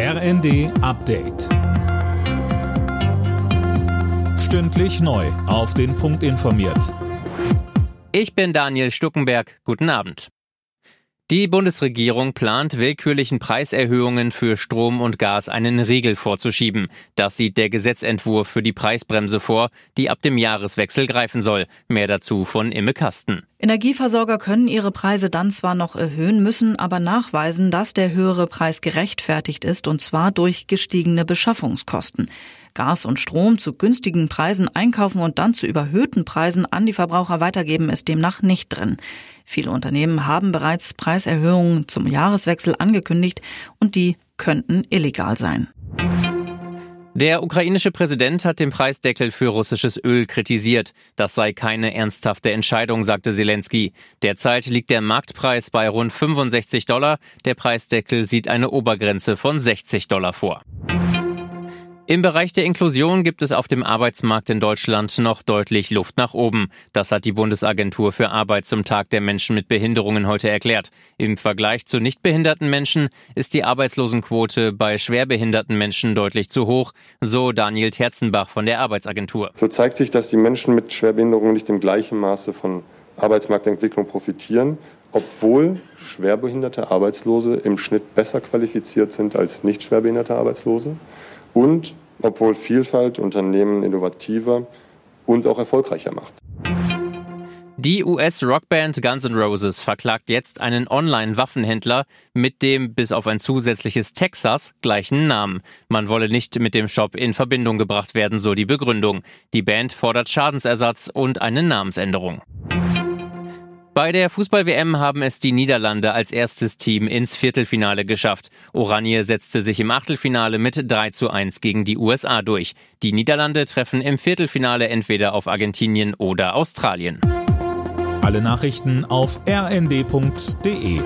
RND Update. Stündlich neu. Auf den Punkt informiert. Ich bin Daniel Stuckenberg. Guten Abend. Die Bundesregierung plant, willkürlichen Preiserhöhungen für Strom und Gas einen Riegel vorzuschieben. Das sieht der Gesetzentwurf für die Preisbremse vor, die ab dem Jahreswechsel greifen soll. Mehr dazu von Imme Kasten. Energieversorger können ihre Preise dann zwar noch erhöhen, müssen aber nachweisen, dass der höhere Preis gerechtfertigt ist, und zwar durch gestiegene Beschaffungskosten. Gas und Strom zu günstigen Preisen einkaufen und dann zu überhöhten Preisen an die Verbraucher weitergeben, ist demnach nicht drin. Viele Unternehmen haben bereits Preiserhöhungen zum Jahreswechsel angekündigt und die könnten illegal sein. Der ukrainische Präsident hat den Preisdeckel für russisches Öl kritisiert. Das sei keine ernsthafte Entscheidung, sagte Zelensky. Derzeit liegt der Marktpreis bei rund 65 Dollar. Der Preisdeckel sieht eine Obergrenze von 60 Dollar vor. Im Bereich der Inklusion gibt es auf dem Arbeitsmarkt in Deutschland noch deutlich Luft nach oben. Das hat die Bundesagentur für Arbeit zum Tag der Menschen mit Behinderungen heute erklärt. Im Vergleich zu nichtbehinderten Menschen ist die Arbeitslosenquote bei schwerbehinderten Menschen deutlich zu hoch, so Daniel Terzenbach von der Arbeitsagentur. So zeigt sich, dass die Menschen mit Schwerbehinderungen nicht im gleichen Maße von Arbeitsmarktentwicklung profitieren, obwohl schwerbehinderte Arbeitslose im Schnitt besser qualifiziert sind als nicht schwerbehinderte Arbeitslose und obwohl Vielfalt Unternehmen innovativer und auch erfolgreicher macht. Die US-Rockband Guns N' Roses verklagt jetzt einen Online-Waffenhändler mit dem bis auf ein zusätzliches Texas gleichen Namen. Man wolle nicht mit dem Shop in Verbindung gebracht werden, so die Begründung. Die Band fordert Schadensersatz und eine Namensänderung. Bei der Fußball-WM haben es die Niederlande als erstes Team ins Viertelfinale geschafft. Oranje setzte sich im Achtelfinale mit 3 zu 1 gegen die USA durch. Die Niederlande treffen im Viertelfinale entweder auf Argentinien oder Australien. Alle Nachrichten auf rnd.de